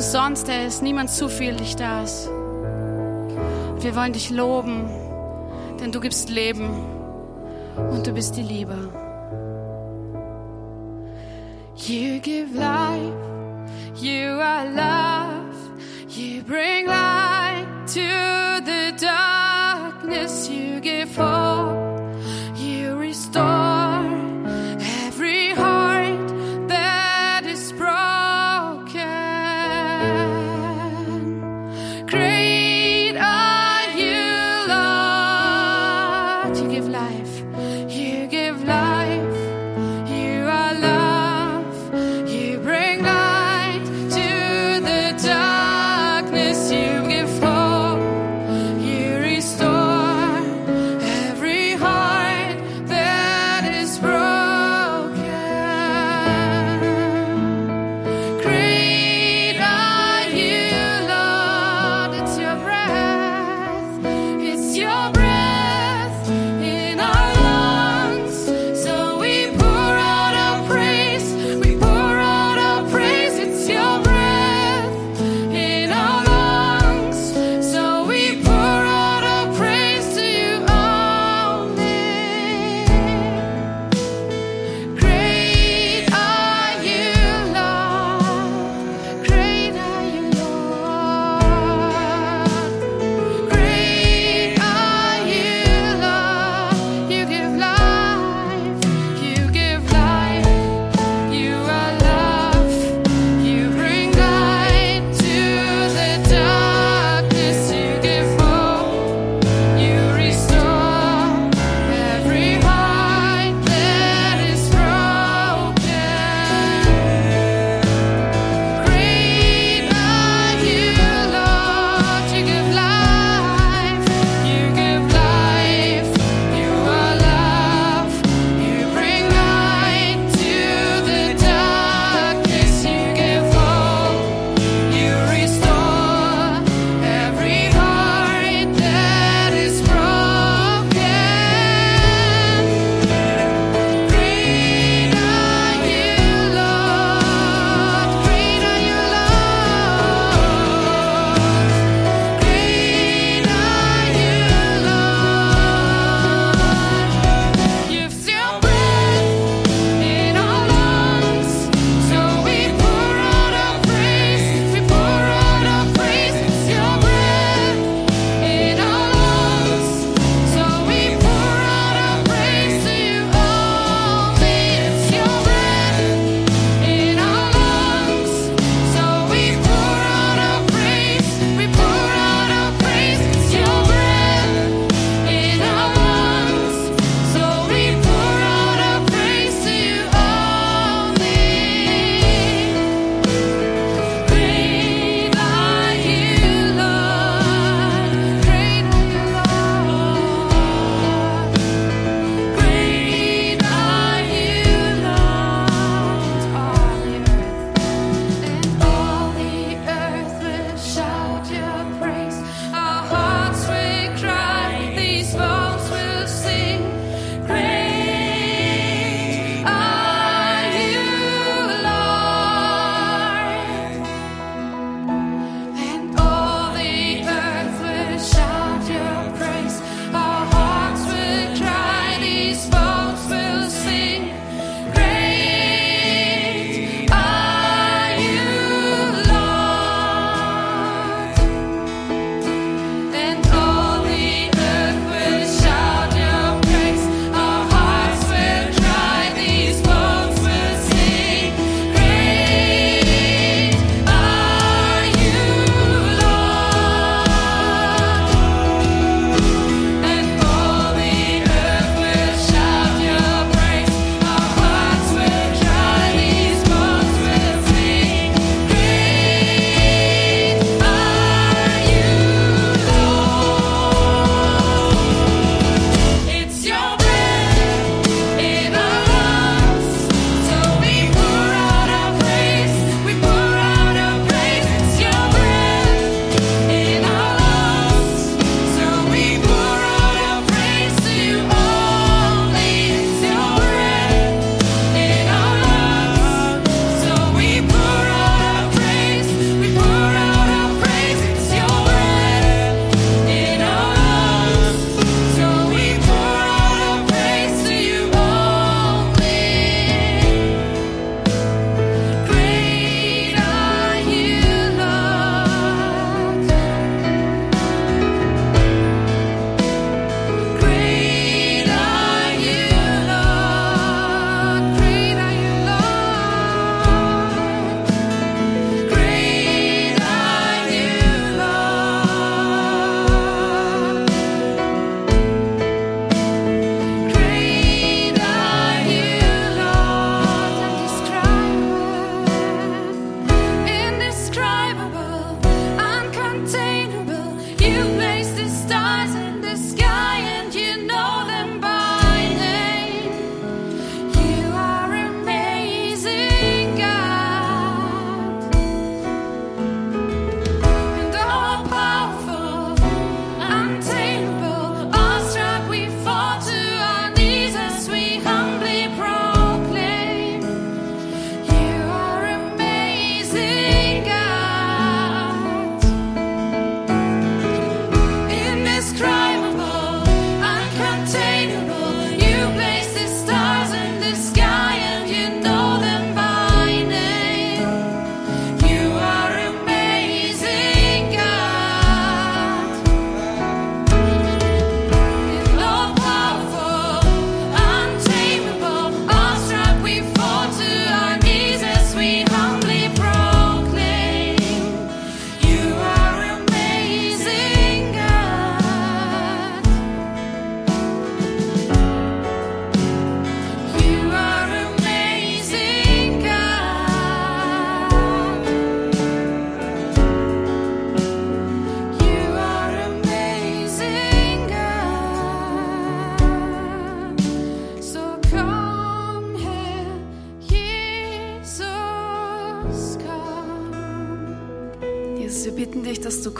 Sonst, er ist niemand zu viel, dich da ist. Wir wollen dich loben, denn du gibst Leben und du bist die Liebe. You give life, you are love, you bring light to the darkness, you give hope.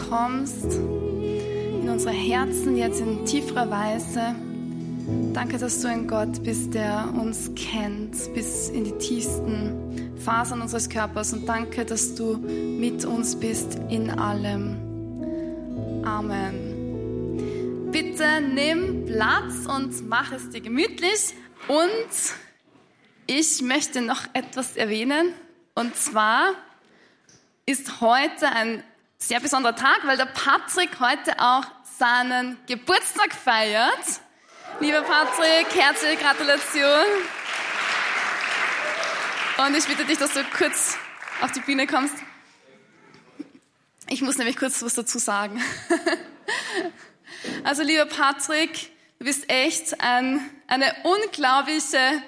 Kommst in unsere Herzen jetzt in tieferer Weise. Danke, dass du ein Gott bist, der uns kennt bis in die tiefsten Fasern unseres Körpers. Und danke, dass du mit uns bist in allem. Amen. Bitte nimm Platz und mach es dir gemütlich. Und ich möchte noch etwas erwähnen. Und zwar ist heute ein sehr besonderer Tag, weil der Patrick heute auch seinen Geburtstag feiert. Lieber Patrick, herzliche Gratulation. Und ich bitte dich, dass du kurz auf die Bühne kommst. Ich muss nämlich kurz was dazu sagen. Also lieber Patrick, du bist echt ein, eine unglaubliche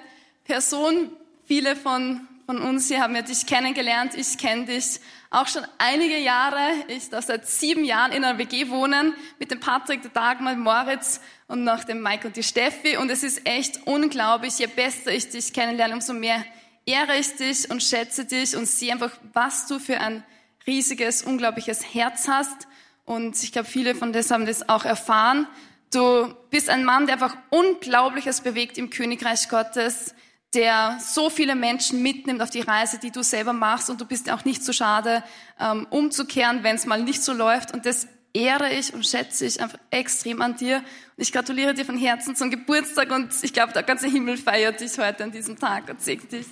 Person. Viele von, von uns hier haben ja dich kennengelernt. Ich kenne dich auch schon einige Jahre. Ich darf seit sieben Jahren in einer WG wohnen mit dem Patrick, der Dagmar, Moritz und noch dem Mike und die Steffi. Und es ist echt unglaublich. Je besser ich dich kennenlerne, umso mehr ehre ich dich und schätze dich und sehe einfach, was du für ein riesiges, unglaubliches Herz hast. Und ich glaube, viele von das haben das auch erfahren. Du bist ein Mann, der einfach Unglaubliches bewegt im Königreich Gottes der so viele Menschen mitnimmt auf die Reise, die du selber machst. Und du bist auch nicht so schade, ähm, umzukehren, wenn es mal nicht so läuft. Und das ehre ich und schätze ich einfach extrem an dir. Und ich gratuliere dir von Herzen zum Geburtstag. Und ich glaube, der ganze Himmel feiert dich heute an diesem Tag und segnet dich.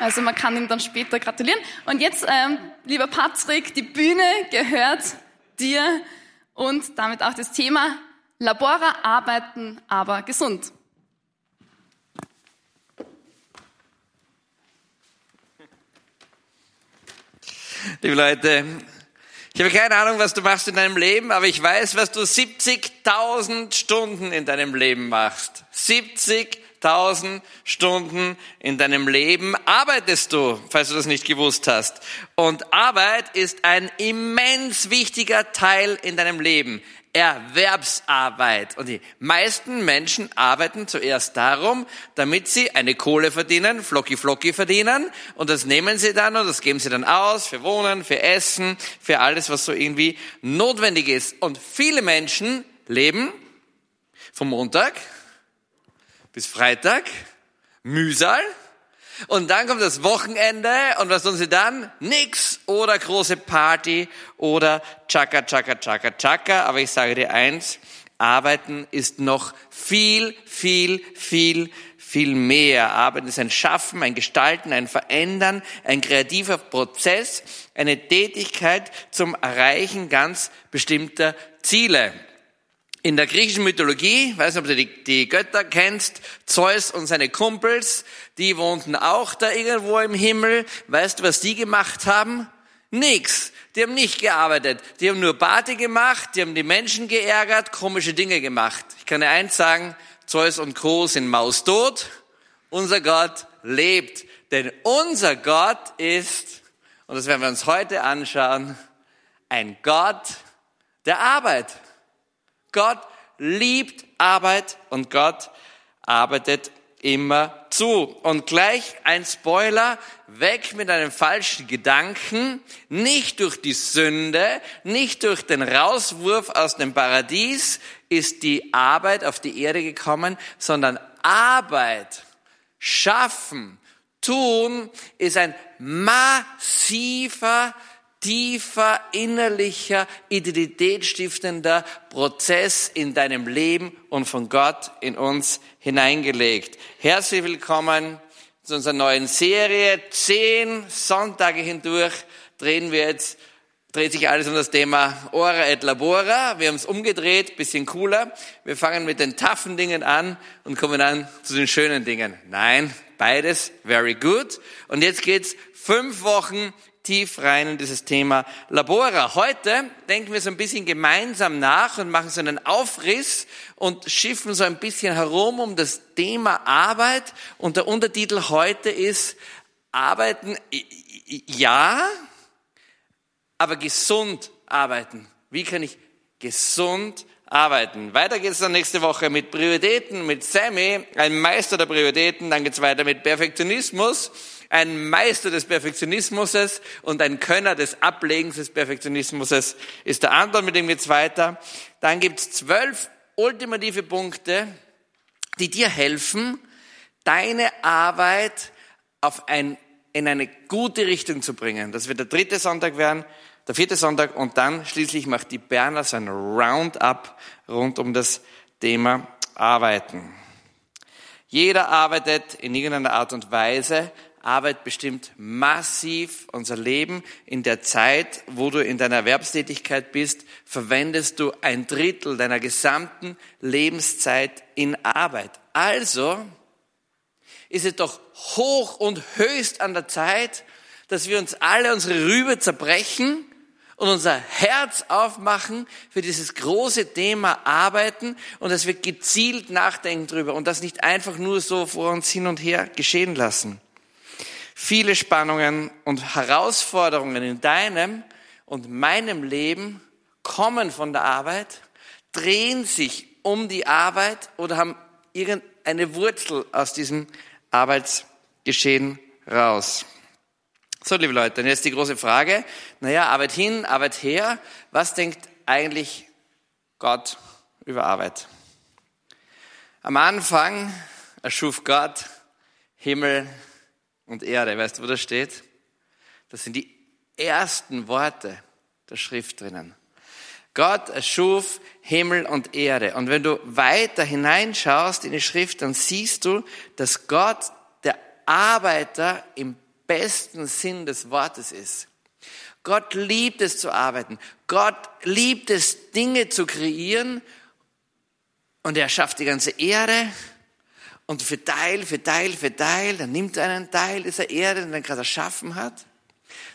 Also man kann ihm dann später gratulieren. Und jetzt, ähm, lieber Patrick, die Bühne gehört dir und damit auch das Thema Labora arbeiten, aber gesund. Liebe Leute, ich habe keine Ahnung, was du machst in deinem Leben, aber ich weiß, was du 70.000 Stunden in deinem Leben machst. 70 1000 Stunden in deinem Leben arbeitest du, falls du das nicht gewusst hast. Und Arbeit ist ein immens wichtiger Teil in deinem Leben. Erwerbsarbeit. Und die meisten Menschen arbeiten zuerst darum, damit sie eine Kohle verdienen, flocki flocki verdienen. Und das nehmen sie dann und das geben sie dann aus für Wohnen, für Essen, für alles, was so irgendwie notwendig ist. Und viele Menschen leben vom Montag bis Freitag, Mühsal. Und dann kommt das Wochenende und was tun sie dann? Nix oder große Party oder Chaka, Chaka, Chaka, Chaka. Aber ich sage dir eins, Arbeiten ist noch viel, viel, viel, viel mehr. Arbeiten ist ein Schaffen, ein Gestalten, ein Verändern, ein kreativer Prozess, eine Tätigkeit zum Erreichen ganz bestimmter Ziele. In der griechischen Mythologie, weiß nicht, ob du die, die, Götter kennst, Zeus und seine Kumpels, die wohnten auch da irgendwo im Himmel. Weißt du, was die gemacht haben? Nix. Die haben nicht gearbeitet. Die haben nur Party gemacht, die haben die Menschen geärgert, komische Dinge gemacht. Ich kann dir eins sagen, Zeus und Co. sind maustot. Unser Gott lebt. Denn unser Gott ist, und das werden wir uns heute anschauen, ein Gott der Arbeit. Gott liebt Arbeit und Gott arbeitet immer zu. Und gleich ein Spoiler, weg mit einem falschen Gedanken, nicht durch die Sünde, nicht durch den Rauswurf aus dem Paradies ist die Arbeit auf die Erde gekommen, sondern Arbeit, schaffen, tun ist ein massiver tiefer, innerlicher, identitätsstiftender Prozess in deinem Leben und von Gott in uns hineingelegt. Herzlich willkommen zu unserer neuen Serie. Zehn Sonntage hindurch drehen wir jetzt dreht sich alles um das Thema Ora et Labora. Wir haben es umgedreht, bisschen cooler. Wir fangen mit den taffen Dingen an und kommen dann zu den schönen Dingen. Nein, beides, very good. Und jetzt geht's fünf Wochen tief rein in dieses Thema Labora. Heute denken wir so ein bisschen gemeinsam nach und machen so einen Aufriss und schiffen so ein bisschen herum um das Thema Arbeit. Und der Untertitel heute ist Arbeiten, ja, aber gesund arbeiten. Wie kann ich gesund arbeiten. Weiter geht's dann nächste Woche mit Prioritäten, mit Sammy, ein Meister der Prioritäten. Dann geht's weiter mit Perfektionismus, ein Meister des Perfektionismus und ein Könner des Ablegens des Perfektionismus ist der Anton, mit dem geht's weiter. Dann gibt's zwölf ultimative Punkte, die dir helfen, deine Arbeit auf ein, in eine gute Richtung zu bringen. Das wird der dritte Sonntag werden der vierte Sonntag und dann schließlich macht die Berner sein Roundup rund um das Thema Arbeiten. Jeder arbeitet in irgendeiner Art und Weise. Arbeit bestimmt massiv unser Leben. In der Zeit, wo du in deiner Erwerbstätigkeit bist, verwendest du ein Drittel deiner gesamten Lebenszeit in Arbeit. Also ist es doch hoch und höchst an der Zeit, dass wir uns alle unsere Rübe zerbrechen und unser Herz aufmachen für dieses große Thema Arbeiten und dass wir gezielt nachdenken drüber und das nicht einfach nur so vor uns hin und her geschehen lassen. Viele Spannungen und Herausforderungen in deinem und meinem Leben kommen von der Arbeit, drehen sich um die Arbeit oder haben irgendeine Wurzel aus diesem Arbeitsgeschehen raus. So, liebe Leute, dann jetzt die große Frage. Naja, Arbeit hin, Arbeit her. Was denkt eigentlich Gott über Arbeit? Am Anfang erschuf Gott Himmel und Erde. Weißt du, wo das steht? Das sind die ersten Worte der Schrift drinnen. Gott erschuf Himmel und Erde. Und wenn du weiter hineinschaust in die Schrift, dann siehst du, dass Gott der Arbeiter im besten Sinn des Wortes ist. Gott liebt es zu arbeiten. Gott liebt es, Dinge zu kreieren. Und er schafft die ganze Erde. Und für Teil, für Teil, für Teil, dann nimmt er einen Teil dieser Erde, den er gerade erschaffen hat.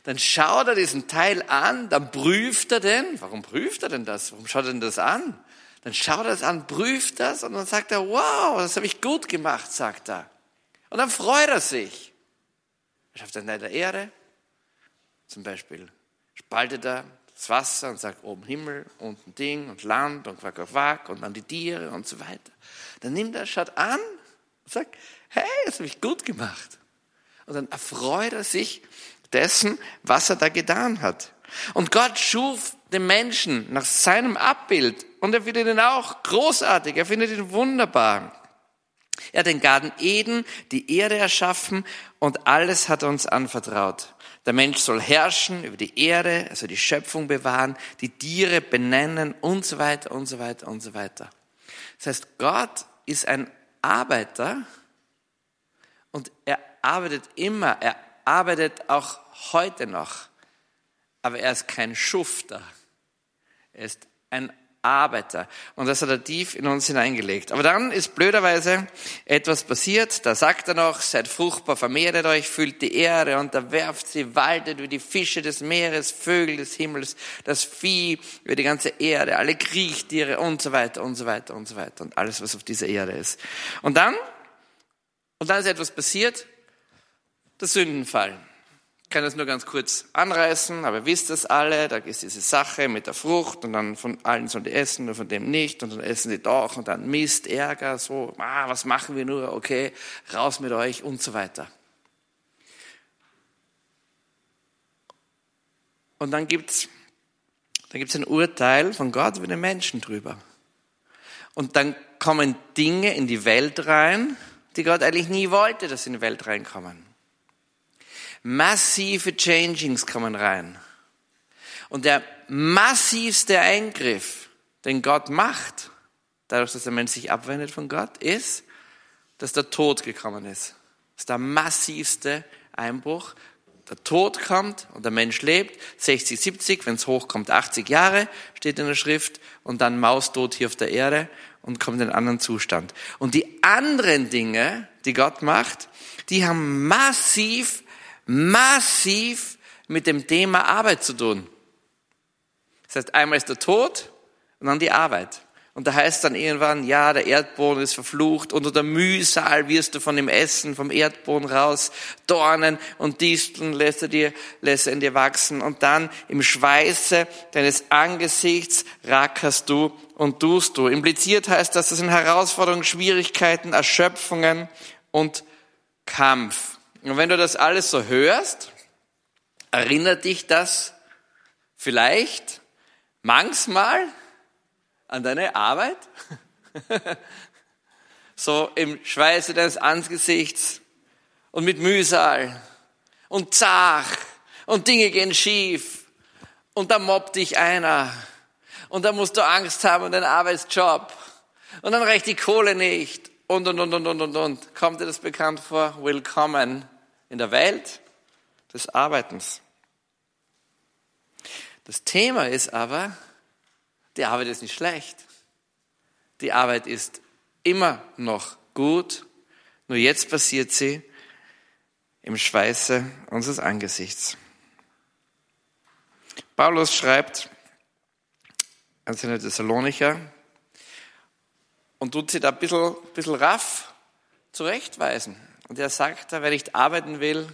Dann schaut er diesen Teil an, dann prüft er den. Warum prüft er denn das? Warum schaut er denn das an? Dann schaut er es an, prüft das und dann sagt er, wow, das habe ich gut gemacht, sagt er. Und dann freut er sich. Er schafft Teil der Erde, zum Beispiel spaltet er das Wasser und sagt oben Himmel, unten Ding und Land und Quack, Quack, Quack und dann die Tiere und so weiter. Dann nimmt er, schaut an und sagt, hey, das habe ich gut gemacht. Und dann erfreut er sich dessen, was er da getan hat. Und Gott schuf den Menschen nach seinem Abbild und er findet ihn auch großartig, er findet ihn wunderbar. Er hat den Garten Eden, die Erde erschaffen und alles hat er uns anvertraut. Der Mensch soll herrschen über die Erde, also die Schöpfung bewahren, die Tiere benennen und so weiter und so weiter und so weiter. Das heißt, Gott ist ein Arbeiter und er arbeitet immer, er arbeitet auch heute noch, aber er ist kein Schufter. Er ist ein Arbeiter. Und das hat er tief in uns hineingelegt. Aber dann ist blöderweise etwas passiert. Da sagt er noch, seid fruchtbar, vermehret euch, füllt die Erde, unterwerft sie, waltet wie die Fische des Meeres, Vögel des Himmels, das Vieh über die ganze Erde, alle Kriechtiere und so weiter und so weiter und so weiter und alles, was auf dieser Erde ist. Und dann, und dann ist etwas passiert, der Sündenfall. Ich kann das nur ganz kurz anreißen, aber wisst das alle, da ist diese Sache mit der Frucht und dann von allen sollen die essen, nur von dem nicht und dann essen die doch und dann Mist, Ärger, so, ah, was machen wir nur, okay, raus mit euch und so weiter. Und dann gibt's, dann gibt's ein Urteil von Gott über den Menschen drüber. Und dann kommen Dinge in die Welt rein, die Gott eigentlich nie wollte, dass sie in die Welt reinkommen. Massive Changings kommen rein. Und der massivste Eingriff, den Gott macht, dadurch, dass der Mensch sich abwendet von Gott, ist, dass der Tod gekommen ist. Das ist der massivste Einbruch. Der Tod kommt und der Mensch lebt, 60, 70, wenn es hochkommt, 80 Jahre, steht in der Schrift, und dann Maustod hier auf der Erde und kommt in einen anderen Zustand. Und die anderen Dinge, die Gott macht, die haben massiv massiv mit dem Thema Arbeit zu tun. Das heißt, einmal ist der Tod und dann die Arbeit. Und da heißt dann irgendwann, ja, der Erdboden ist verflucht, unter der Mühsal wirst du von dem Essen vom Erdboden raus, Dornen und Disteln lässt er dir, lässt er in dir wachsen und dann im Schweiße deines Angesichts rackerst du und tust du. Impliziert heißt das, das sind Herausforderungen, Schwierigkeiten, Erschöpfungen und Kampf. Und wenn du das alles so hörst, erinnert dich das vielleicht manchmal an deine Arbeit? so im Schweiße deines Angesichts und mit Mühsal und zach und Dinge gehen schief und da mobbt dich einer und da musst du Angst haben um deinen Arbeitsjob und dann reicht die Kohle nicht und und und und und und und. Kommt dir das bekannt vor? Willkommen in der Welt des Arbeitens. Das Thema ist aber, die Arbeit ist nicht schlecht. Die Arbeit ist immer noch gut. Nur jetzt passiert sie im Schweiße unseres Angesichts. Paulus schreibt an seine Thessalonicher und tut sie da ein bisschen, bisschen raff zurechtweisen. Und er sagt wer nicht arbeiten will,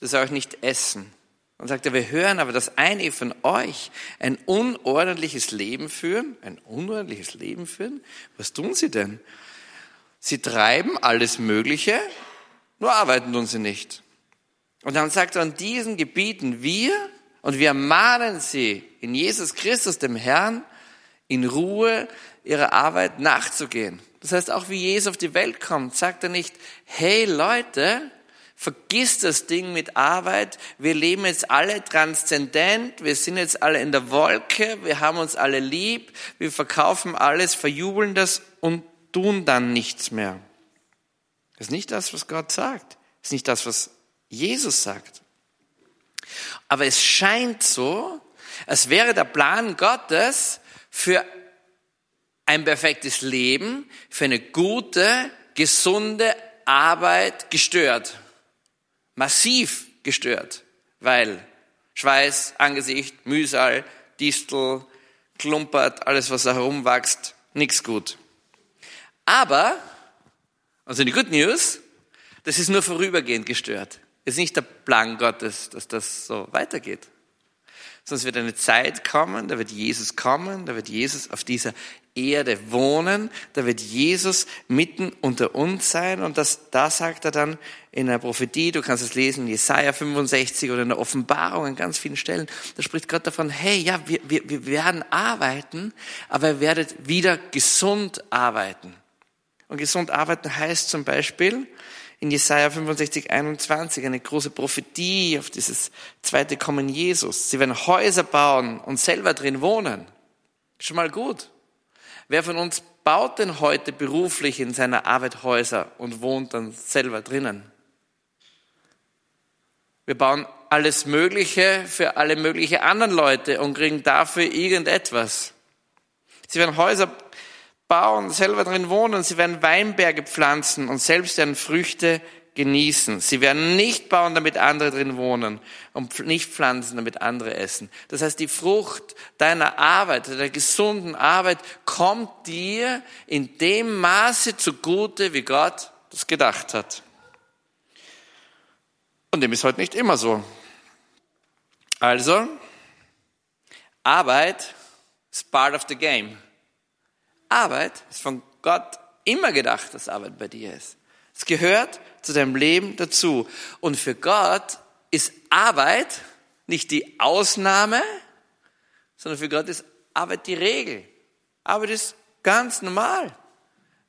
der soll auch nicht essen. Und sagt er, wir hören aber, dass einige von euch ein unordentliches Leben führen. Ein unordentliches Leben führen? Was tun sie denn? Sie treiben alles Mögliche, nur arbeiten tun sie nicht. Und dann sagt er, an diesen Gebieten wir, und wir mahnen sie in Jesus Christus, dem Herrn, in Ruhe ihrer Arbeit nachzugehen. Das heißt, auch wie Jesus auf die Welt kommt, sagt er nicht, hey Leute, Vergiss das Ding mit Arbeit. Wir leben jetzt alle transzendent. Wir sind jetzt alle in der Wolke. Wir haben uns alle lieb. Wir verkaufen alles, verjubeln das und tun dann nichts mehr. Das ist nicht das, was Gott sagt. Das ist nicht das, was Jesus sagt. Aber es scheint so, als wäre der Plan Gottes für ein perfektes Leben, für eine gute, gesunde Arbeit gestört massiv gestört, weil Schweiß, Angesicht, Mühsal, Distel, Klumpert, alles was da herumwächst, nichts gut. Aber, also die Good News, das ist nur vorübergehend gestört. Es ist nicht der Plan Gottes, dass das so weitergeht. Sonst wird eine Zeit kommen, da wird Jesus kommen, da wird Jesus auf dieser Erde wohnen, da wird Jesus mitten unter uns sein und das, da sagt er dann in der Prophetie, du kannst es lesen in Jesaja 65 oder in der Offenbarung an ganz vielen Stellen, da spricht Gott davon, hey, ja, wir, wir, wir werden arbeiten, aber ihr werdet wieder gesund arbeiten. Und gesund arbeiten heißt zum Beispiel, in Jesaja 65, 21 eine große Prophetie auf dieses zweite Kommen Jesus. Sie werden Häuser bauen und selber drin wohnen. Schon mal gut. Wer von uns baut denn heute beruflich in seiner Arbeit Häuser und wohnt dann selber drinnen? Wir bauen alles Mögliche für alle möglichen anderen Leute und kriegen dafür irgendetwas. Sie werden Häuser bauen, selber drin wohnen, sie werden Weinberge pflanzen und selbst deren Früchte genießen. Sie werden nicht bauen, damit andere drin wohnen und nicht pflanzen, damit andere essen. Das heißt, die Frucht deiner Arbeit, der gesunden Arbeit kommt dir in dem Maße zugute, wie Gott das gedacht hat. Und dem ist heute nicht immer so. Also, Arbeit ist part of the game. Arbeit ist von Gott immer gedacht, dass Arbeit bei dir ist. Es gehört zu deinem Leben dazu. Und für Gott ist Arbeit nicht die Ausnahme, sondern für Gott ist Arbeit die Regel. Arbeit ist ganz normal.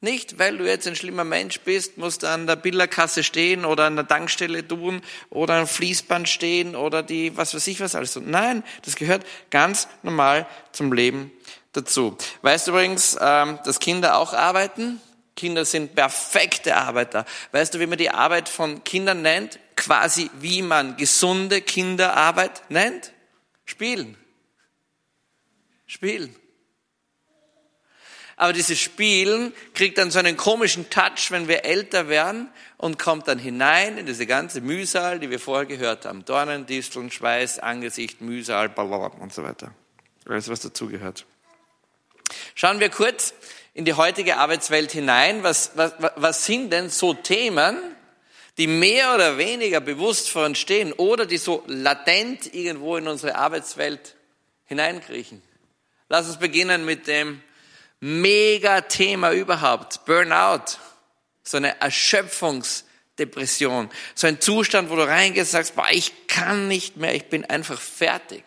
Nicht, weil du jetzt ein schlimmer Mensch bist, musst du an der Billerkasse stehen oder an der Tankstelle tun oder am Fließband stehen oder die, was weiß ich was alles. Nein, das gehört ganz normal zum Leben dazu. Weißt du übrigens, ähm, dass Kinder auch arbeiten? Kinder sind perfekte Arbeiter. Weißt du, wie man die Arbeit von Kindern nennt? Quasi wie man gesunde Kinderarbeit nennt? Spielen. Spielen. Aber dieses Spielen kriegt dann so einen komischen Touch, wenn wir älter werden und kommt dann hinein in diese ganze Mühsal, die wir vorher gehört haben. Dornen, Disteln, Schweiß, Angesicht, Mühsal, blablabla und so weiter. Alles, was dazugehört. Schauen wir kurz in die heutige Arbeitswelt hinein. Was, was, was sind denn so Themen, die mehr oder weniger bewusst vor uns stehen oder die so latent irgendwo in unsere Arbeitswelt hineinkriechen? Lass uns beginnen mit dem Mega-Thema überhaupt, Burnout. So eine Erschöpfungsdepression. So ein Zustand, wo du reingehst und sagst, boah, ich kann nicht mehr, ich bin einfach fertig.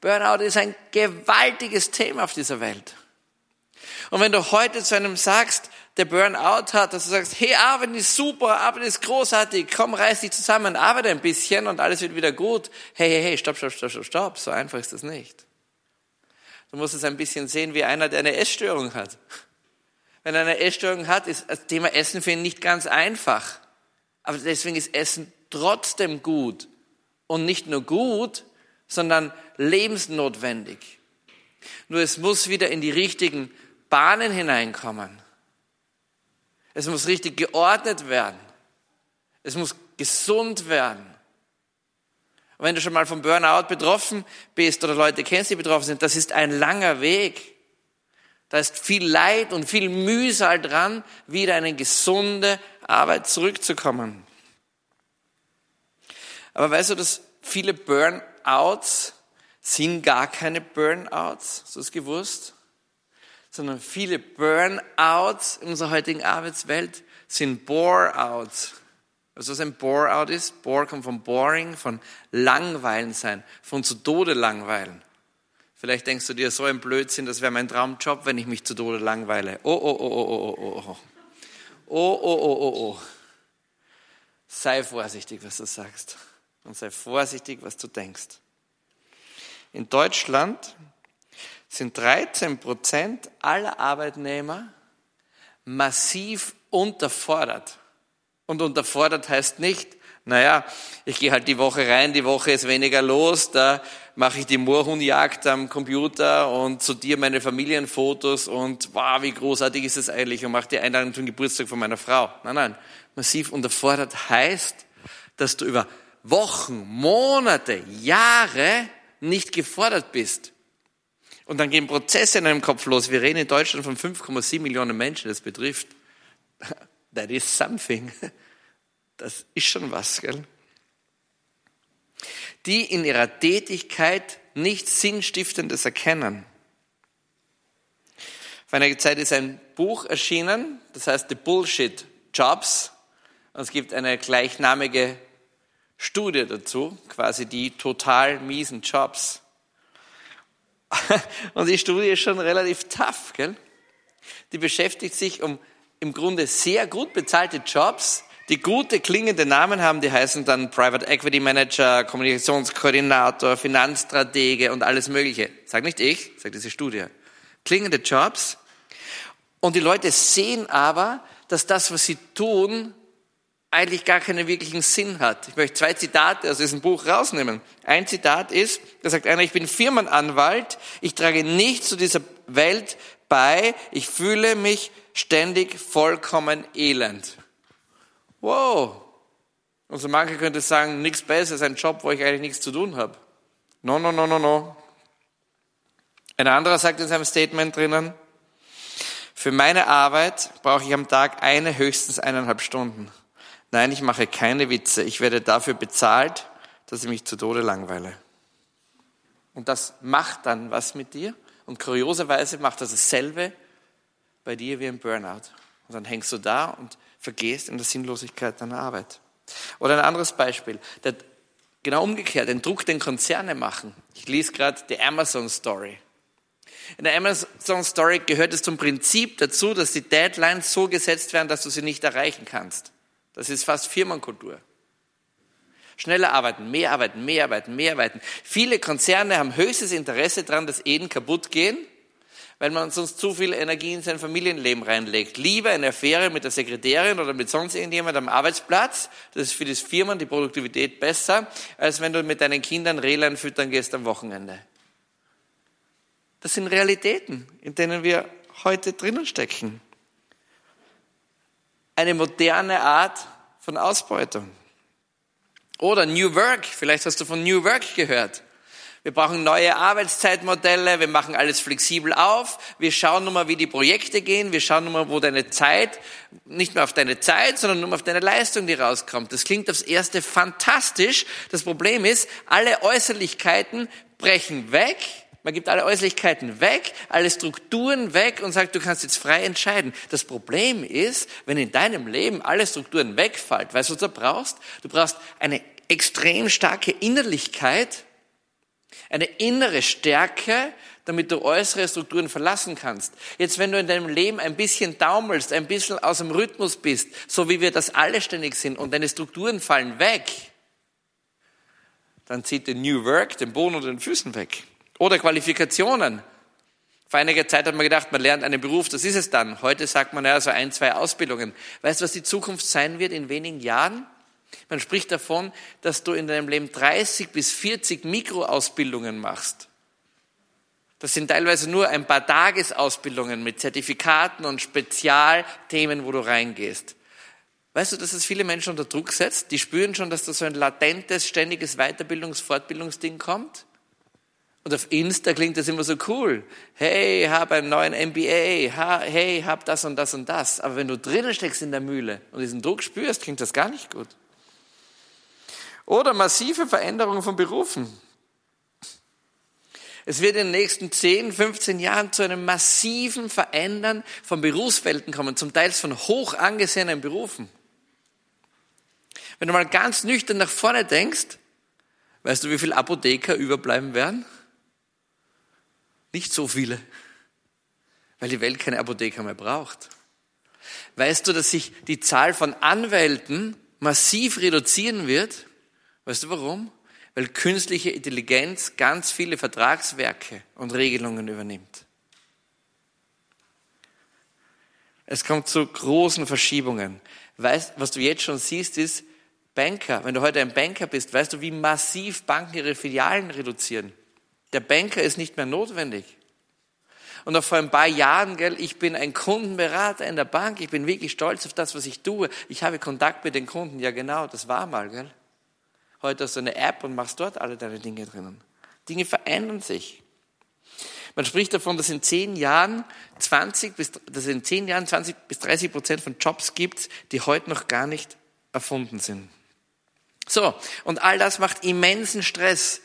Burnout ist ein gewaltiges Thema auf dieser Welt. Und wenn du heute zu einem sagst, der Burnout hat, dass du sagst, hey, Arbeit ist super, Arbeit ist großartig, komm, reiß dich zusammen, arbeite ein bisschen und alles wird wieder gut. Hey, hey, hey, stopp, stopp, stopp, stopp, stopp, so einfach ist das nicht. Du musst es ein bisschen sehen wie einer, der eine Essstörung hat. Wenn er eine Essstörung hat, ist das Thema Essen für ihn nicht ganz einfach. Aber deswegen ist Essen trotzdem gut. Und nicht nur gut, sondern lebensnotwendig. Nur es muss wieder in die richtigen Bahnen hineinkommen. Es muss richtig geordnet werden. Es muss gesund werden. Und wenn du schon mal vom Burnout betroffen bist oder Leute kennst, die betroffen sind, das ist ein langer Weg. Da ist viel Leid und viel Mühsal dran, wieder in eine gesunde Arbeit zurückzukommen. Aber weißt du, dass viele Burnouts sind gar keine Burnouts? Hast du es gewusst? Sondern viele Burnouts in unserer heutigen Arbeitswelt sind Boreouts. Also was ein Bore-out ist, Bore kommt von boring, von langweilen sein, von zu Tode langweilen. Vielleicht denkst du dir, so ein Blödsinn, das wäre mein Traumjob, wenn ich mich zu Tode langweile. Oh, oh, oh, oh, oh, oh, oh. Oh, oh, oh, oh, oh. Sei vorsichtig, was du sagst. Und sei vorsichtig, was du denkst. In Deutschland sind 13 Prozent aller Arbeitnehmer massiv unterfordert. Und unterfordert heißt nicht, naja, ich gehe halt die Woche rein, die Woche ist weniger los, da mache ich die Moorhuhnjagd am Computer und sortiere meine Familienfotos und wow, wie großartig ist es eigentlich und mache die Einladung zum Geburtstag von meiner Frau. Nein, nein, massiv unterfordert heißt, dass du über Wochen, Monate, Jahre nicht gefordert bist. Und dann gehen Prozesse in deinem Kopf los. Wir reden in Deutschland von 5,7 Millionen Menschen, das betrifft that is something. Das ist schon was, gell? Die in ihrer Tätigkeit nichts Sinnstiftendes erkennen. Vor einiger Zeit ist ein Buch erschienen, das heißt The Bullshit Jobs. Und es gibt eine gleichnamige Studie dazu, quasi die total miesen Jobs. Und die Studie ist schon relativ tough, gell? Die beschäftigt sich um im Grunde sehr gut bezahlte Jobs, die gute klingende Namen haben, die heißen dann Private Equity Manager, Kommunikationskoordinator, Finanzstratege und alles Mögliche. Sag nicht ich, sagt diese Studie. Klingende Jobs. Und die Leute sehen aber, dass das, was sie tun, eigentlich gar keinen wirklichen Sinn hat. Ich möchte zwei Zitate aus diesem Buch rausnehmen. Ein Zitat ist, da sagt einer, ich bin Firmenanwalt, ich trage nichts zu dieser Welt bei, ich fühle mich ständig vollkommen elend. Wow. Und so manche könnte sagen, nichts besser ist ein Job, wo ich eigentlich nichts zu tun habe. No, no, no, no, no. Ein anderer sagt in seinem Statement drinnen, für meine Arbeit brauche ich am Tag eine, höchstens eineinhalb Stunden. Nein, ich mache keine Witze. Ich werde dafür bezahlt, dass ich mich zu Tode langweile. Und das macht dann was mit dir. Und kurioserweise macht das dasselbe bei dir wie ein Burnout. Und dann hängst du da und vergehst in der Sinnlosigkeit deiner Arbeit. Oder ein anderes Beispiel, der, genau umgekehrt, den Druck, den Konzerne machen. Ich lese gerade die Amazon Story. In der Amazon Story gehört es zum Prinzip dazu, dass die Deadlines so gesetzt werden, dass du sie nicht erreichen kannst. Das ist fast Firmenkultur. Schneller arbeiten, mehr arbeiten, mehr arbeiten, mehr arbeiten. Viele Konzerne haben höchstes Interesse daran, dass Ehen kaputt gehen weil man sonst zu viel Energie in sein Familienleben reinlegt. Lieber eine Affäre mit der Sekretärin oder mit sonst irgendjemand am Arbeitsplatz, das ist für das Firmen die Produktivität besser, als wenn du mit deinen Kindern Rehlein füttern gehst am Wochenende. Das sind Realitäten, in denen wir heute drinnen stecken. Eine moderne Art von Ausbeutung. Oder New Work, vielleicht hast du von New Work gehört. Wir brauchen neue Arbeitszeitmodelle. Wir machen alles flexibel auf. Wir schauen nur mal, wie die Projekte gehen. Wir schauen nur mal, wo deine Zeit, nicht nur auf deine Zeit, sondern nur auf deine Leistung, die rauskommt. Das klingt aufs Erste fantastisch. Das Problem ist, alle Äußerlichkeiten brechen weg. Man gibt alle Äußerlichkeiten weg, alle Strukturen weg und sagt, du kannst jetzt frei entscheiden. Das Problem ist, wenn in deinem Leben alle Strukturen wegfallen, weißt du, was du brauchst? Du brauchst eine extrem starke Innerlichkeit, eine innere Stärke, damit du äußere Strukturen verlassen kannst. Jetzt, wenn du in deinem Leben ein bisschen taumelst, ein bisschen aus dem Rhythmus bist, so wie wir das alle ständig sind und deine Strukturen fallen weg, dann zieht der New Work den Boden unter den Füßen weg. Oder Qualifikationen. Vor einiger Zeit hat man gedacht, man lernt einen Beruf, das ist es dann. Heute sagt man ja so ein, zwei Ausbildungen. Weißt du, was die Zukunft sein wird in wenigen Jahren? Man spricht davon, dass du in deinem Leben 30 bis 40 Mikroausbildungen machst. Das sind teilweise nur ein paar Tagesausbildungen mit Zertifikaten und Spezialthemen, wo du reingehst. Weißt du, dass es viele Menschen unter Druck setzt? Die spüren schon, dass da so ein latentes, ständiges Weiterbildungs-, Fortbildungsding kommt. Und auf Insta klingt das immer so cool. Hey, hab einen neuen MBA. Hey, hab das und das und das. Aber wenn du drinnen steckst in der Mühle und diesen Druck spürst, klingt das gar nicht gut. Oder massive Veränderungen von Berufen. Es wird in den nächsten 10, 15 Jahren zu einem massiven Verändern von Berufsfelden kommen, zum Teil von hoch angesehenen Berufen. Wenn du mal ganz nüchtern nach vorne denkst, weißt du, wie viele Apotheker überbleiben werden? Nicht so viele, weil die Welt keine Apotheker mehr braucht. Weißt du, dass sich die Zahl von Anwälten massiv reduzieren wird? Weißt du warum? Weil künstliche Intelligenz ganz viele Vertragswerke und Regelungen übernimmt. Es kommt zu großen Verschiebungen. Weißt, was du jetzt schon siehst, ist Banker. Wenn du heute ein Banker bist, weißt du, wie massiv Banken ihre Filialen reduzieren. Der Banker ist nicht mehr notwendig. Und auch vor ein paar Jahren, gell, ich bin ein Kundenberater in der Bank, ich bin wirklich stolz auf das, was ich tue. Ich habe Kontakt mit den Kunden. Ja, genau, das war mal, gell. Heute hast du eine App und machst dort alle deine Dinge drinnen. Dinge verändern sich. Man spricht davon, dass in zehn Jahren 20 bis, dass in zehn Jahren 20 bis 30 Prozent von Jobs gibt, die heute noch gar nicht erfunden sind. So. Und all das macht immensen Stress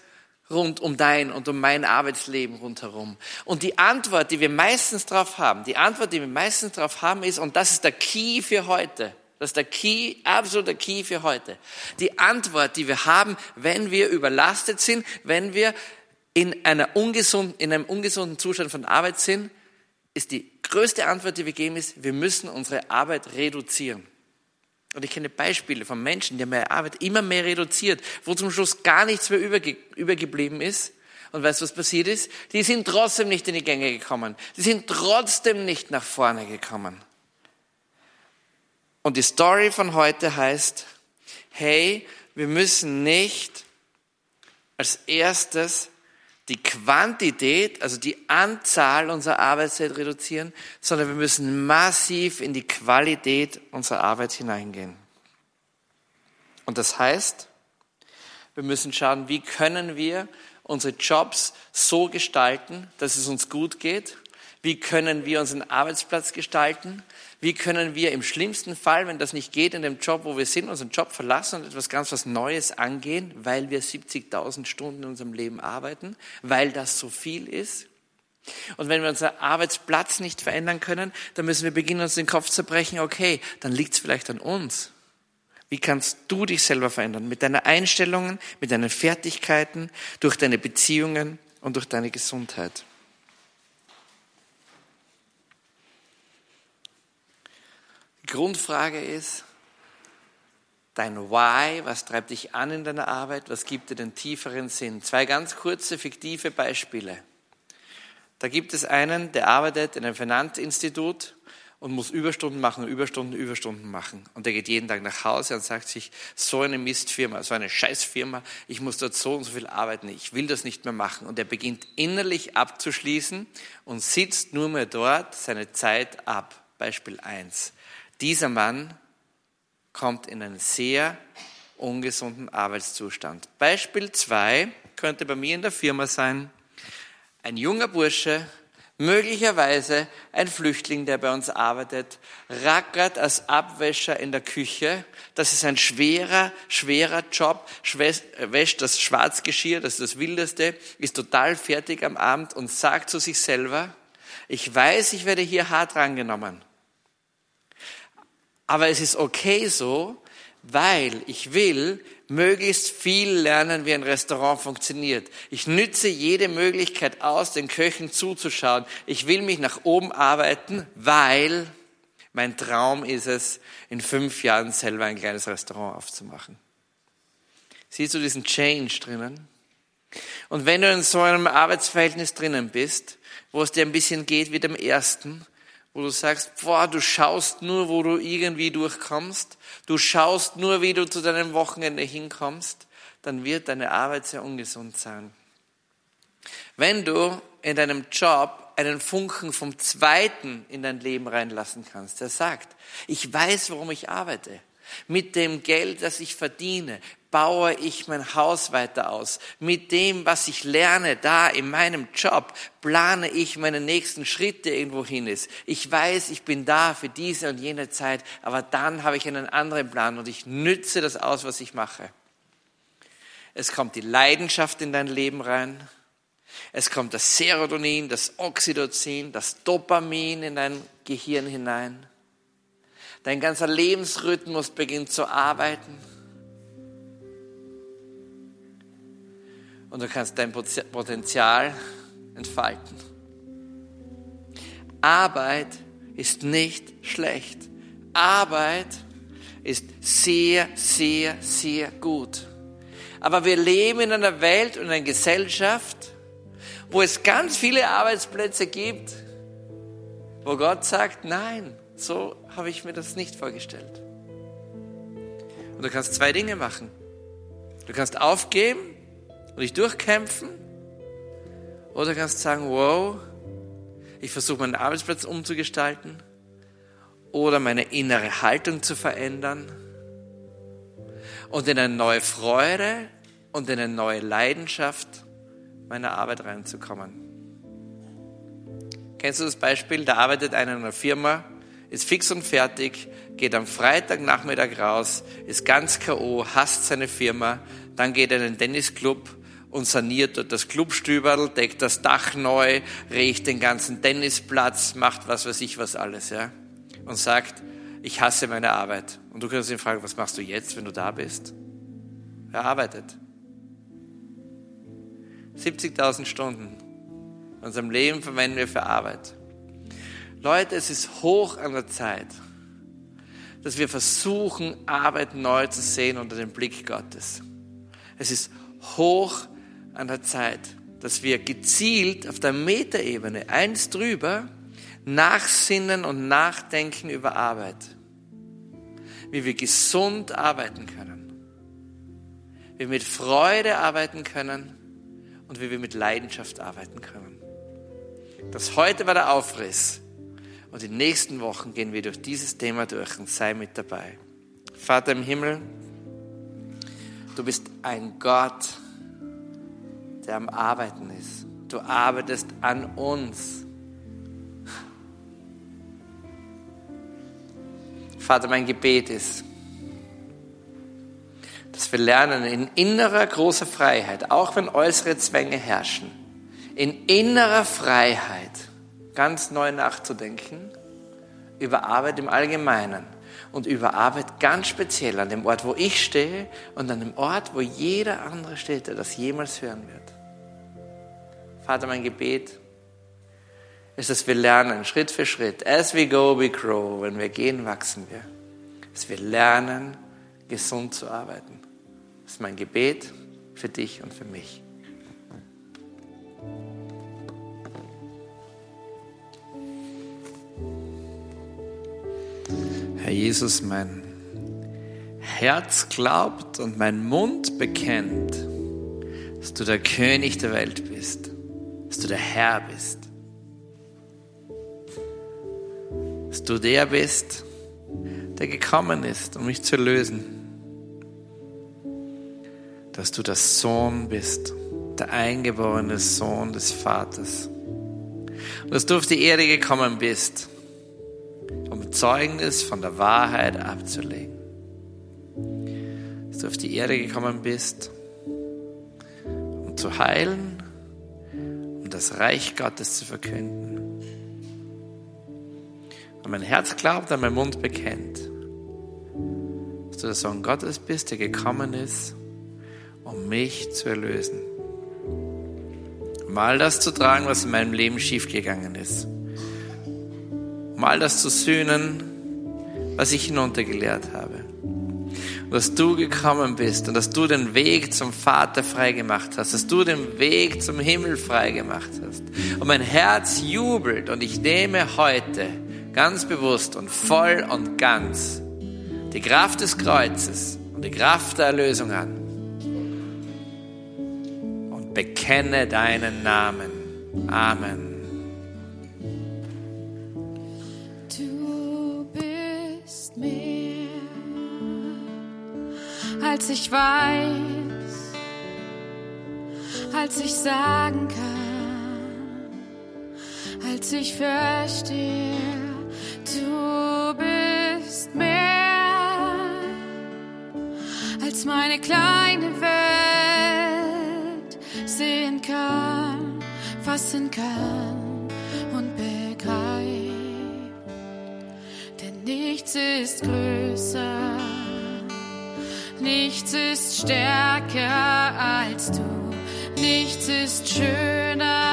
rund um dein und um mein Arbeitsleben rundherum. Und die Antwort, die wir meistens drauf haben, die Antwort, die wir meistens drauf haben, ist, und das ist der Key für heute, das ist der Key, absoluter Key für heute. Die Antwort, die wir haben, wenn wir überlastet sind, wenn wir in, einer ungesunden, in einem ungesunden Zustand von Arbeit sind, ist die größte Antwort, die wir geben, ist, wir müssen unsere Arbeit reduzieren. Und ich kenne Beispiele von Menschen, die haben ihre Arbeit immer mehr reduziert, wo zum Schluss gar nichts mehr überge übergeblieben ist. Und weißt du, was passiert ist? Die sind trotzdem nicht in die Gänge gekommen. Die sind trotzdem nicht nach vorne gekommen. Und die Story von heute heißt, hey, wir müssen nicht als erstes die Quantität, also die Anzahl unserer Arbeitszeit reduzieren, sondern wir müssen massiv in die Qualität unserer Arbeit hineingehen. Und das heißt, wir müssen schauen, wie können wir unsere Jobs so gestalten, dass es uns gut geht wie können wir unseren Arbeitsplatz gestalten? Wie können wir im schlimmsten Fall, wenn das nicht geht, in dem Job, wo wir sind, unseren Job verlassen und etwas ganz was Neues angehen, weil wir 70.000 Stunden in unserem Leben arbeiten, weil das so viel ist? Und wenn wir unseren Arbeitsplatz nicht verändern können, dann müssen wir beginnen, uns den Kopf zu brechen, okay, dann liegt es vielleicht an uns. Wie kannst du dich selber verändern? Mit deinen Einstellungen, mit deinen Fertigkeiten, durch deine Beziehungen und durch deine Gesundheit. Grundfrage ist, dein Why, was treibt dich an in deiner Arbeit, was gibt dir den tieferen Sinn? Zwei ganz kurze, fiktive Beispiele. Da gibt es einen, der arbeitet in einem Finanzinstitut und muss Überstunden machen, Überstunden, Überstunden machen. Und der geht jeden Tag nach Hause und sagt sich, so eine Mistfirma, so eine Scheißfirma, ich muss dort so und so viel arbeiten, ich will das nicht mehr machen. Und er beginnt innerlich abzuschließen und sitzt nur mehr dort seine Zeit ab. Beispiel eins. Dieser Mann kommt in einen sehr ungesunden Arbeitszustand. Beispiel zwei könnte bei mir in der Firma sein. Ein junger Bursche, möglicherweise ein Flüchtling, der bei uns arbeitet, rackert als Abwäscher in der Küche. Das ist ein schwerer, schwerer Job, wäscht das Schwarzgeschirr, das ist das Wildeste, ist total fertig am Abend und sagt zu sich selber, ich weiß, ich werde hier hart rangenommen. Aber es ist okay so, weil ich will möglichst viel lernen, wie ein Restaurant funktioniert. Ich nütze jede Möglichkeit aus, den Köchen zuzuschauen. Ich will mich nach oben arbeiten, weil mein Traum ist es, in fünf Jahren selber ein kleines Restaurant aufzumachen. Siehst du diesen Change drinnen? Und wenn du in so einem Arbeitsverhältnis drinnen bist, wo es dir ein bisschen geht wie dem ersten, wo du sagst, boah, du schaust nur, wo du irgendwie durchkommst, du schaust nur, wie du zu deinem Wochenende hinkommst, dann wird deine Arbeit sehr ungesund sein. Wenn du in deinem Job einen Funken vom Zweiten in dein Leben reinlassen kannst, der sagt, ich weiß, warum ich arbeite. Mit dem Geld, das ich verdiene, baue ich mein Haus weiter aus. Mit dem, was ich lerne da in meinem Job, plane ich meine nächsten Schritte irgendwo hin ist. Ich weiß, ich bin da für diese und jene Zeit, aber dann habe ich einen anderen Plan und ich nütze das aus, was ich mache. Es kommt die Leidenschaft in dein Leben rein. Es kommt das Serotonin, das Oxytocin, das Dopamin in dein Gehirn hinein. Dein ganzer Lebensrhythmus beginnt zu arbeiten. Und du kannst dein Potenzial entfalten. Arbeit ist nicht schlecht. Arbeit ist sehr, sehr, sehr gut. Aber wir leben in einer Welt und einer Gesellschaft, wo es ganz viele Arbeitsplätze gibt, wo Gott sagt, nein, so habe ich mir das nicht vorgestellt. Und du kannst zwei Dinge machen. Du kannst aufgeben und dich durchkämpfen. Oder du kannst sagen, wow, ich versuche meinen Arbeitsplatz umzugestalten oder meine innere Haltung zu verändern und in eine neue Freude und in eine neue Leidenschaft meiner Arbeit reinzukommen. Kennst du das Beispiel? Da arbeitet einer in einer Firma ist fix und fertig, geht am Freitagnachmittag raus, ist ganz K.O., hasst seine Firma, dann geht er in den Tennisclub und saniert dort das Clubstüberl, deckt das Dach neu, riecht den ganzen Tennisplatz, macht was weiß ich was alles, ja. Und sagt, ich hasse meine Arbeit. Und du kannst ihn fragen, was machst du jetzt, wenn du da bist? Er arbeitet. 70.000 Stunden in unserem Leben verwenden wir für Arbeit. Leute, es ist hoch an der Zeit, dass wir versuchen, Arbeit neu zu sehen unter dem Blick Gottes. Es ist hoch an der Zeit, dass wir gezielt auf der Metaebene eins drüber nachsinnen und nachdenken über Arbeit. Wie wir gesund arbeiten können. Wie wir mit Freude arbeiten können und wie wir mit Leidenschaft arbeiten können. Das heute war der Aufriss und in den nächsten Wochen gehen wir durch dieses Thema durch und sei mit dabei. Vater im Himmel, du bist ein Gott, der am Arbeiten ist. Du arbeitest an uns. Vater, mein Gebet ist, dass wir lernen, in innerer großer Freiheit, auch wenn äußere Zwänge herrschen, in innerer Freiheit, ganz neu nachzudenken über Arbeit im Allgemeinen und über Arbeit ganz speziell an dem Ort, wo ich stehe und an dem Ort, wo jeder andere steht, der das jemals hören wird. Vater, mein Gebet ist, dass wir lernen, Schritt für Schritt, as we go, we grow, wenn wir gehen, wachsen wir, dass wir lernen, gesund zu arbeiten. Das ist mein Gebet für dich und für mich. Herr Jesus, mein Herz glaubt und mein Mund bekennt, dass du der König der Welt bist, dass du der Herr bist, dass du der bist, der gekommen ist, um mich zu lösen, dass du der Sohn bist, der eingeborene Sohn des Vaters. Und dass du auf die Erde gekommen bist, Zeugnis von der Wahrheit abzulegen. Dass du auf die Erde gekommen bist, um zu heilen, um das Reich Gottes zu verkünden. Und mein Herz glaubt, und mein Mund bekennt, dass du der Sohn Gottes bist, der gekommen ist, um mich zu erlösen. Um all das zu tragen, was in meinem Leben schiefgegangen ist. Um all das zu sühnen, was ich hinuntergeleert habe. Und dass du gekommen bist und dass du den Weg zum Vater freigemacht hast, dass du den Weg zum Himmel freigemacht hast. Und mein Herz jubelt und ich nehme heute ganz bewusst und voll und ganz die Kraft des Kreuzes und die Kraft der Erlösung an und bekenne deinen Namen. Amen. Als ich weiß, als ich sagen kann, als ich verstehe. Du bist mehr, als meine kleine Welt sehen kann, fassen kann und begreift. Denn nichts ist größer, nichts ist stärker als du, nichts ist schöner,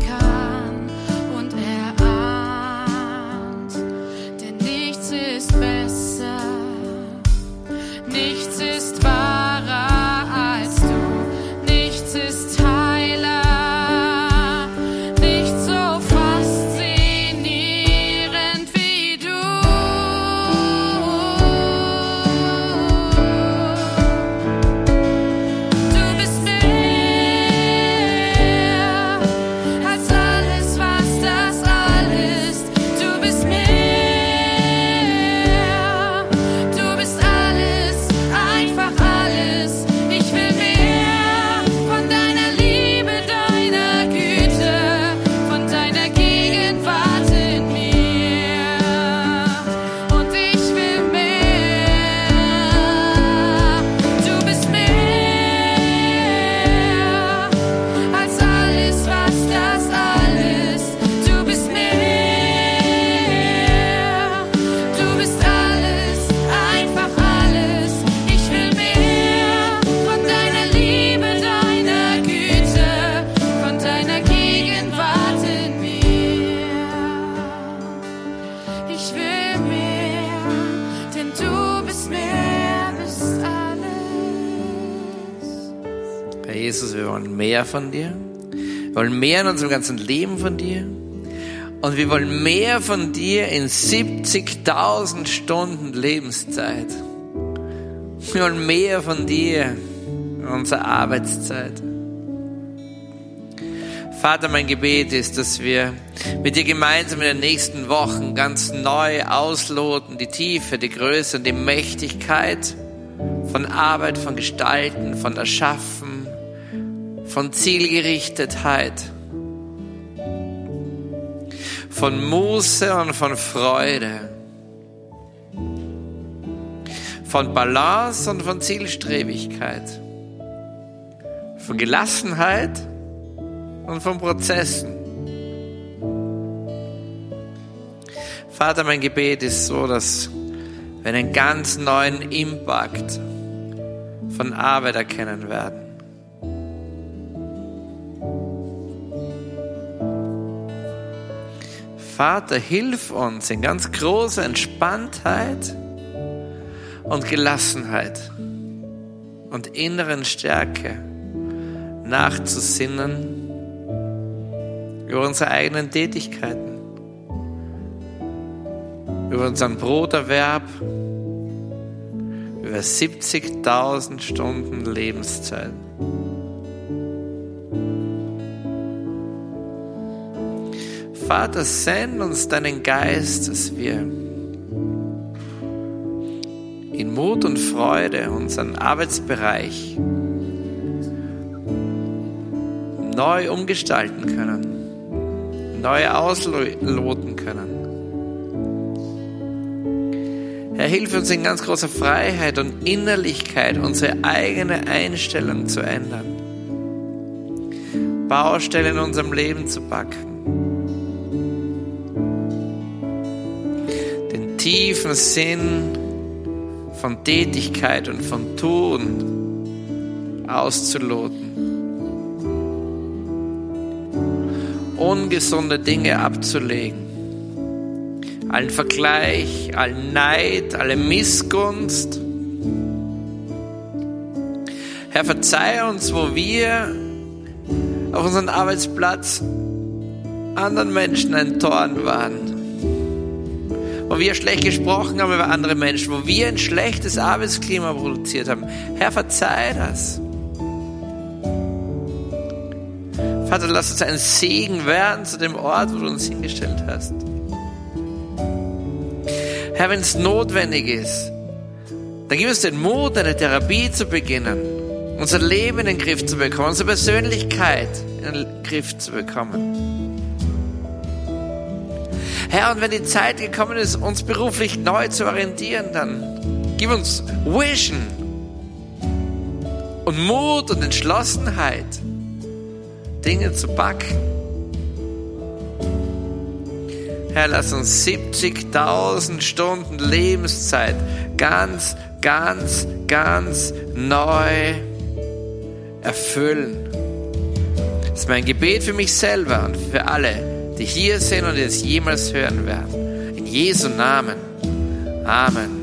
Herr Jesus, wir wollen mehr von dir. Wir wollen mehr in unserem ganzen Leben von dir. Und wir wollen mehr von dir in 70.000 Stunden Lebenszeit. Wir wollen mehr von dir in unserer Arbeitszeit. Vater, mein Gebet ist, dass wir mit dir gemeinsam in den nächsten Wochen ganz neu ausloten, die Tiefe, die Größe und die Mächtigkeit von Arbeit, von Gestalten, von Erschaffen, von Zielgerichtetheit. von Muße und von Freude, von Balance und von Zielstrebigkeit, von Gelassenheit und von Prozessen. Vater, mein Gebet ist so, dass wir einen ganz neuen Impact von Arbeit erkennen werden. Vater, hilf uns in ganz großer Entspanntheit und Gelassenheit und inneren Stärke nachzusinnen über unsere eigenen Tätigkeiten über unseren Broterwerb, über 70.000 Stunden Lebenszeit. Vater, send uns deinen Geist, dass wir in Mut und Freude unseren Arbeitsbereich neu umgestalten können, neu ausloten können. Herr, hilf uns in ganz großer Freiheit und Innerlichkeit unsere eigene Einstellung zu ändern. Baustellen in unserem Leben zu backen. Tiefen Sinn von Tätigkeit und von Tun auszuloten. Ungesunde Dinge abzulegen allen Vergleich, allen Neid, alle Missgunst. Herr, verzeih uns, wo wir auf unserem Arbeitsplatz anderen Menschen ein Dorn waren. Wo wir schlecht gesprochen haben über andere Menschen, wo wir ein schlechtes Arbeitsklima produziert haben. Herr, verzeih das. Vater, lass uns ein Segen werden zu dem Ort, wo du uns hingestellt hast. Herr, wenn es notwendig ist, dann gib uns den Mut, eine Therapie zu beginnen, unser Leben in den Griff zu bekommen, unsere Persönlichkeit in den Griff zu bekommen. Herr, und wenn die Zeit gekommen ist, uns beruflich neu zu orientieren, dann gib uns Vision und Mut und Entschlossenheit, Dinge zu backen Herr, lass uns 70.000 Stunden Lebenszeit ganz, ganz, ganz neu erfüllen. Das ist mein Gebet für mich selber und für alle, die hier sind und es jemals hören werden. In Jesu Namen. Amen.